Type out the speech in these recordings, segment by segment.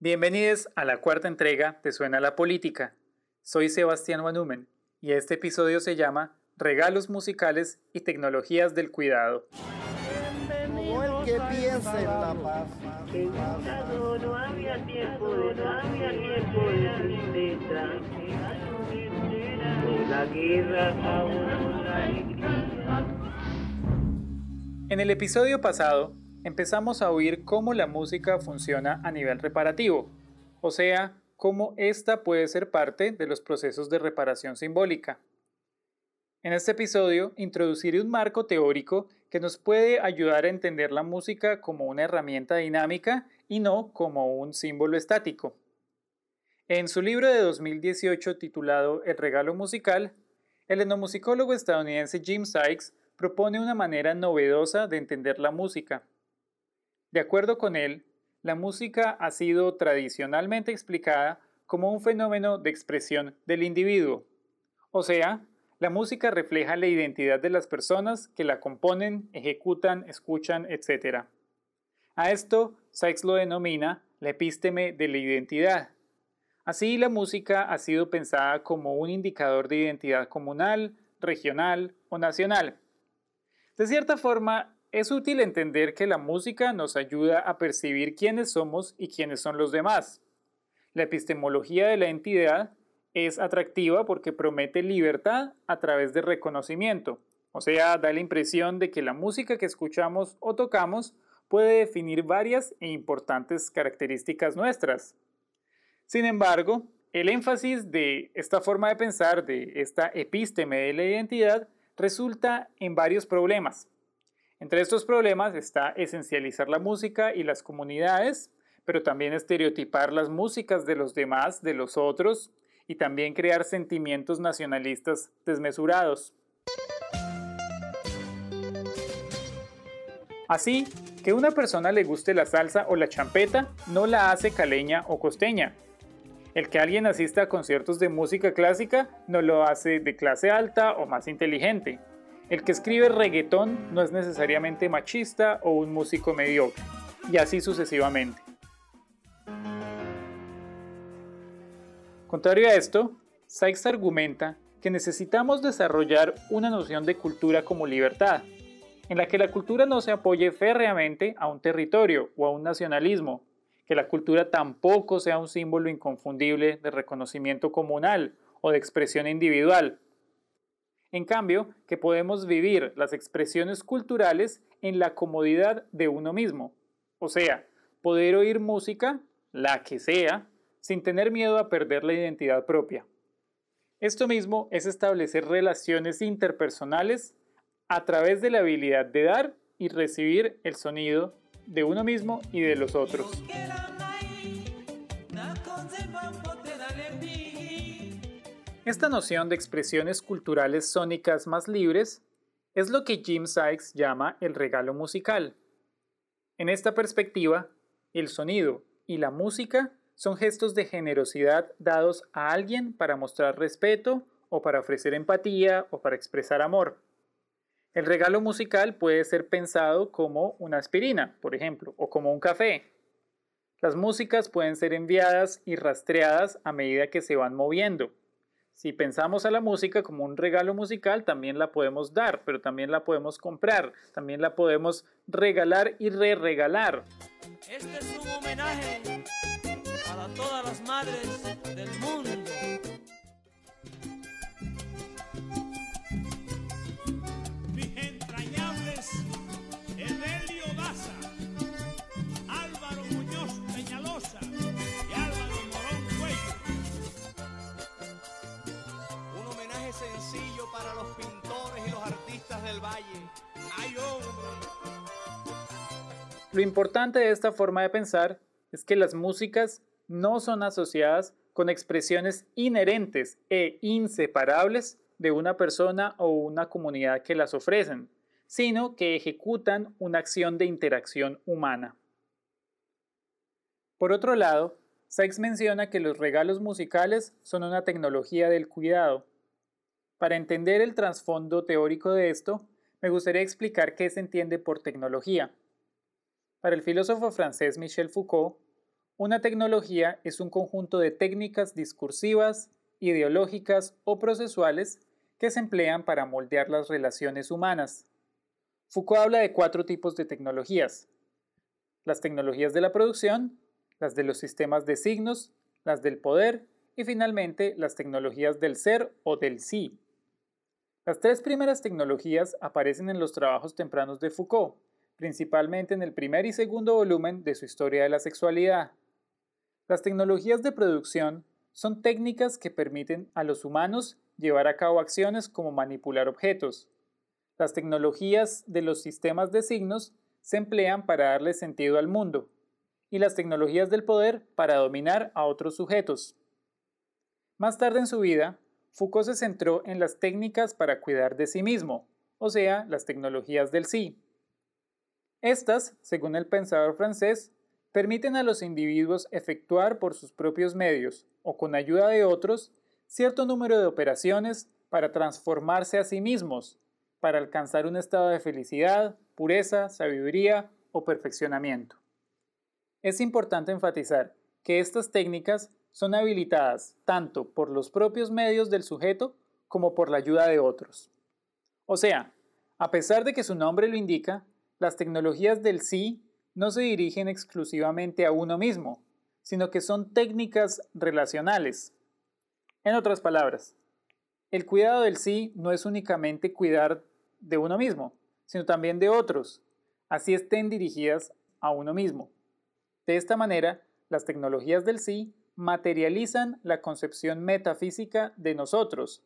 Bienvenidos a la cuarta entrega de Suena la Política. Soy Sebastián Wanumen y este episodio se llama Regalos musicales y tecnologías del cuidado. Como el que piensa en la paz. No había tiempo, no había tiempo de tristeza. La guerra En el episodio pasado empezamos a oír cómo la música funciona a nivel reparativo, o sea, cómo ésta puede ser parte de los procesos de reparación simbólica. En este episodio introduciré un marco teórico que nos puede ayudar a entender la música como una herramienta dinámica y no como un símbolo estático. En su libro de 2018 titulado El regalo musical, el etnomusicólogo estadounidense Jim Sykes propone una manera novedosa de entender la música. De acuerdo con él, la música ha sido tradicionalmente explicada como un fenómeno de expresión del individuo, o sea, la música refleja la identidad de las personas que la componen, ejecutan, escuchan, etc. A esto Sykes lo denomina la epísteme de la identidad. Así, la música ha sido pensada como un indicador de identidad comunal, regional o nacional. De cierta forma, es útil entender que la música nos ayuda a percibir quiénes somos y quiénes son los demás. La epistemología de la entidad es atractiva porque promete libertad a través de reconocimiento, o sea, da la impresión de que la música que escuchamos o tocamos puede definir varias e importantes características nuestras. Sin embargo, el énfasis de esta forma de pensar, de esta epísteme de la identidad, resulta en varios problemas. Entre estos problemas está esencializar la música y las comunidades, pero también estereotipar las músicas de los demás, de los otros, y también crear sentimientos nacionalistas desmesurados. Así que una persona le guste la salsa o la champeta no la hace caleña o costeña. El que alguien asista a conciertos de música clásica no lo hace de clase alta o más inteligente. El que escribe reggaetón no es necesariamente machista o un músico mediocre, y así sucesivamente. Contrario a esto, Sykes argumenta que necesitamos desarrollar una noción de cultura como libertad, en la que la cultura no se apoye férreamente a un territorio o a un nacionalismo, que la cultura tampoco sea un símbolo inconfundible de reconocimiento comunal o de expresión individual. En cambio, que podemos vivir las expresiones culturales en la comodidad de uno mismo, o sea, poder oír música, la que sea, sin tener miedo a perder la identidad propia. Esto mismo es establecer relaciones interpersonales a través de la habilidad de dar y recibir el sonido de uno mismo y de los otros. Esta noción de expresiones culturales sónicas más libres es lo que Jim Sykes llama el regalo musical. En esta perspectiva, el sonido y la música son gestos de generosidad dados a alguien para mostrar respeto o para ofrecer empatía o para expresar amor. El regalo musical puede ser pensado como una aspirina, por ejemplo, o como un café. Las músicas pueden ser enviadas y rastreadas a medida que se van moviendo. Si pensamos a la música como un regalo musical, también la podemos dar, pero también la podemos comprar, también la podemos regalar y re-regalar. Este es un homenaje para todas las madres del mundo. Lo importante de esta forma de pensar es que las músicas no son asociadas con expresiones inherentes e inseparables de una persona o una comunidad que las ofrecen, sino que ejecutan una acción de interacción humana. Por otro lado, Sykes menciona que los regalos musicales son una tecnología del cuidado. Para entender el trasfondo teórico de esto, me gustaría explicar qué se entiende por tecnología. Para el filósofo francés Michel Foucault, Una tecnología es un conjunto de técnicas discursivas, ideológicas o procesuales que se emplean para moldear las relaciones humanas. Foucault habla de cuatro tipos de tecnologías. Las tecnologías de la producción, las de los sistemas de signos, las del poder y finalmente las tecnologías del ser o del sí. Las tres primeras tecnologías aparecen en los trabajos tempranos de Foucault, principalmente en el primer y segundo volumen de su Historia de la Sexualidad. Las tecnologías de producción son técnicas que permiten a los humanos llevar a cabo acciones como manipular objetos. Las tecnologías de los sistemas de signos se emplean para darle sentido al mundo, y las tecnologías del poder para dominar a otros sujetos. Más tarde en su vida, Foucault se centró en las técnicas para cuidar de sí mismo, o sea, las tecnologías del sí. Estas, según el pensador francés, permiten a los individuos efectuar por sus propios medios o con ayuda de otros cierto número de operaciones para transformarse a sí mismos, para alcanzar un estado de felicidad, pureza, sabiduría o perfeccionamiento. Es importante enfatizar que estas técnicas son habilitadas tanto por los propios medios del sujeto como por la ayuda de otros. O sea, a pesar de que su nombre lo indica, las tecnologías del sí no se dirigen exclusivamente a uno mismo, sino que son técnicas relacionales. En otras palabras, el cuidado del sí no es únicamente cuidar de uno mismo, sino también de otros, así estén dirigidas a uno mismo. De esta manera, las tecnologías del sí materializan la concepción metafísica de nosotros,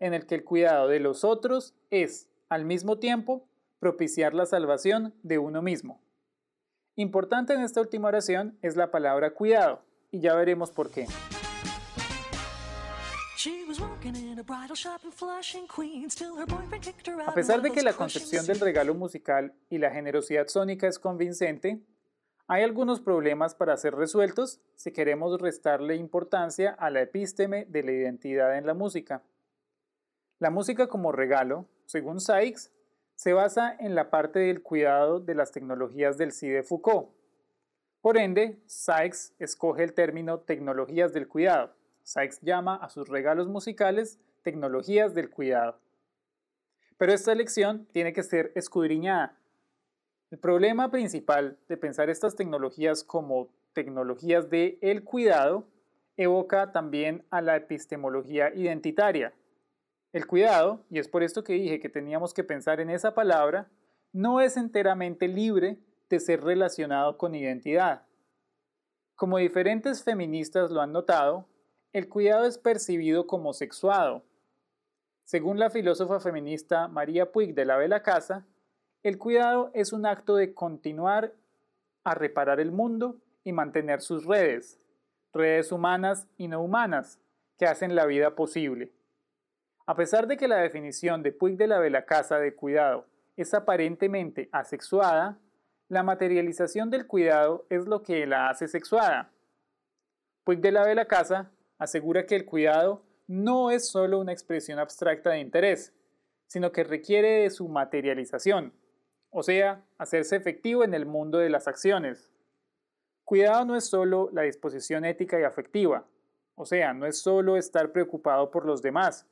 en el que el cuidado de los otros es, al mismo tiempo, propiciar la salvación de uno mismo. Importante en esta última oración es la palabra cuidado, y ya veremos por qué. A pesar de que la concepción del regalo musical y la generosidad sónica es convincente, hay algunos problemas para ser resueltos si queremos restarle importancia a la epísteme de la identidad en la música. La música como regalo, según Sykes, se basa en la parte del cuidado de las tecnologías del sí de Foucault. Por ende, Sykes escoge el término tecnologías del cuidado. Sykes llama a sus regalos musicales tecnologías del cuidado. Pero esta elección tiene que ser escudriñada. El problema principal de pensar estas tecnologías como tecnologías de cuidado evoca también a la epistemología identitaria, el cuidado, y es por esto que dije que teníamos que pensar en esa palabra, no es enteramente libre de ser relacionado con identidad. Como diferentes feministas lo han notado, el cuidado es percibido como sexuado. Según la filósofa feminista María Puig de la Vela Casa, el cuidado es un acto de continuar a reparar el mundo y mantener sus redes, redes humanas y no humanas, que hacen la vida posible. A pesar de que la definición de Puig de la Velacasa de cuidado es aparentemente asexuada, la materialización del cuidado es lo que la hace sexuada. Puig de la Velacasa asegura que el cuidado no es solo una expresión abstracta de interés, sino que requiere de su materialización, o sea, hacerse efectivo en el mundo de las acciones. Cuidado no es solo la disposición ética y afectiva, o sea, no es solo estar preocupado por los demás,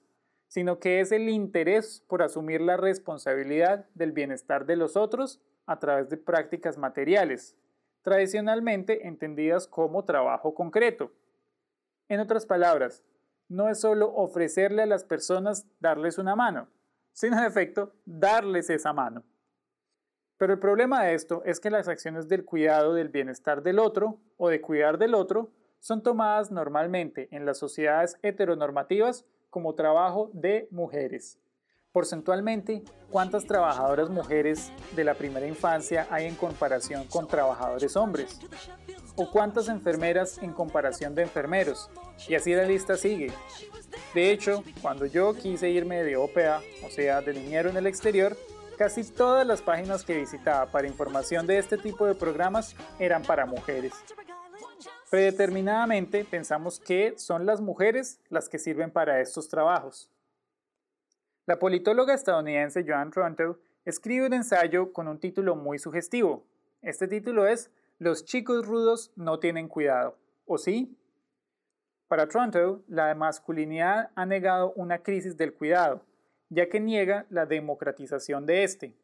sino que es el interés por asumir la responsabilidad del bienestar de los otros a través de prácticas materiales, tradicionalmente entendidas como trabajo concreto. En otras palabras, no es solo ofrecerle a las personas darles una mano, sino en efecto darles esa mano. Pero el problema de esto es que las acciones del cuidado del bienestar del otro o de cuidar del otro son tomadas normalmente en las sociedades heteronormativas como trabajo de mujeres. Porcentualmente, ¿cuántas trabajadoras mujeres de la primera infancia hay en comparación con trabajadores hombres? ¿O cuántas enfermeras en comparación de enfermeros? Y así la lista sigue. De hecho, cuando yo quise irme de OPA, o sea, de niñero en el exterior, casi todas las páginas que visitaba para información de este tipo de programas eran para mujeres. Predeterminadamente pensamos que son las mujeres las que sirven para estos trabajos. La politóloga estadounidense Joan Tronto escribe un ensayo con un título muy sugestivo. Este título es los chicos rudos no tienen cuidado, ¿o sí? Para Toronto, la masculinidad ha negado una crisis del cuidado, ya que niega la democratización de este.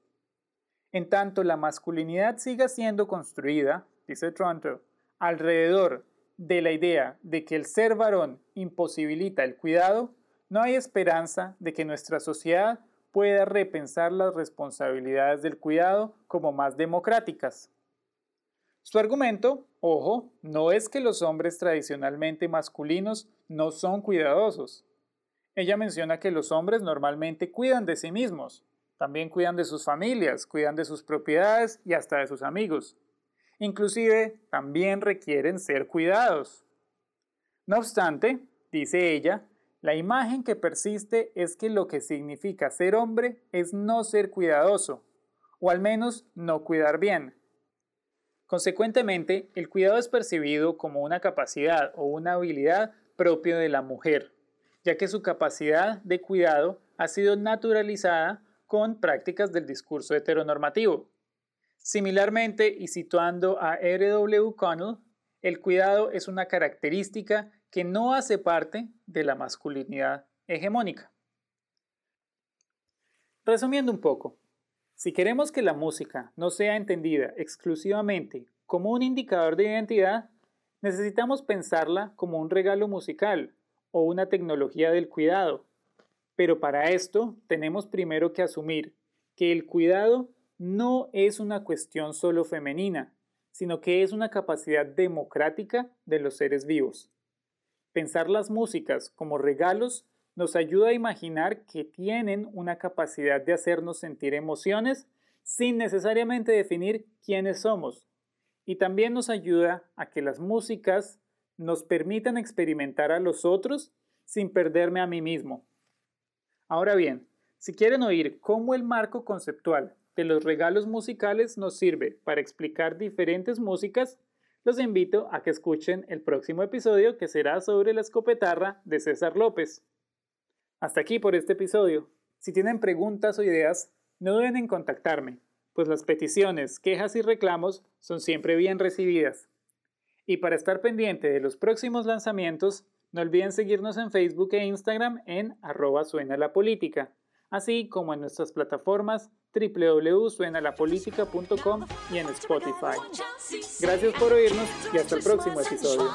En tanto la masculinidad siga siendo construida, dice Toronto, alrededor de la idea de que el ser varón imposibilita el cuidado, no hay esperanza de que nuestra sociedad pueda repensar las responsabilidades del cuidado como más democráticas. Su argumento, ojo, no es que los hombres tradicionalmente masculinos no son cuidadosos. Ella menciona que los hombres normalmente cuidan de sí mismos, también cuidan de sus familias, cuidan de sus propiedades y hasta de sus amigos. Inclusive también requieren ser cuidados. No obstante, dice ella, la imagen que persiste es que lo que significa ser hombre es no ser cuidadoso, o al menos no cuidar bien. Consecuentemente, el cuidado es percibido como una capacidad o una habilidad propia de la mujer, ya que su capacidad de cuidado ha sido naturalizada con prácticas del discurso heteronormativo. Similarmente, y situando a R.W. Connell, el cuidado es una característica que no hace parte de la masculinidad hegemónica. Resumiendo un poco, si queremos que la música no sea entendida exclusivamente como un indicador de identidad, necesitamos pensarla como un regalo musical o una tecnología del cuidado. Pero para esto tenemos primero que asumir que el cuidado no es una cuestión solo femenina, sino que es una capacidad democrática de los seres vivos. Pensar las músicas como regalos nos ayuda a imaginar que tienen una capacidad de hacernos sentir emociones sin necesariamente definir quiénes somos. Y también nos ayuda a que las músicas nos permitan experimentar a los otros sin perderme a mí mismo. Ahora bien, si quieren oír cómo el marco conceptual de los regalos musicales nos sirve para explicar diferentes músicas, los invito a que escuchen el próximo episodio que será sobre la escopetarra de César López. Hasta aquí por este episodio. Si tienen preguntas o ideas, no duden en contactarme, pues las peticiones, quejas y reclamos son siempre bien recibidas. Y para estar pendiente de los próximos lanzamientos, no olviden seguirnos en Facebook e Instagram en arroba suena la política, así como en nuestras plataformas www.suenalapolítica.com y en Spotify. Gracias por oírnos y hasta el próximo episodio.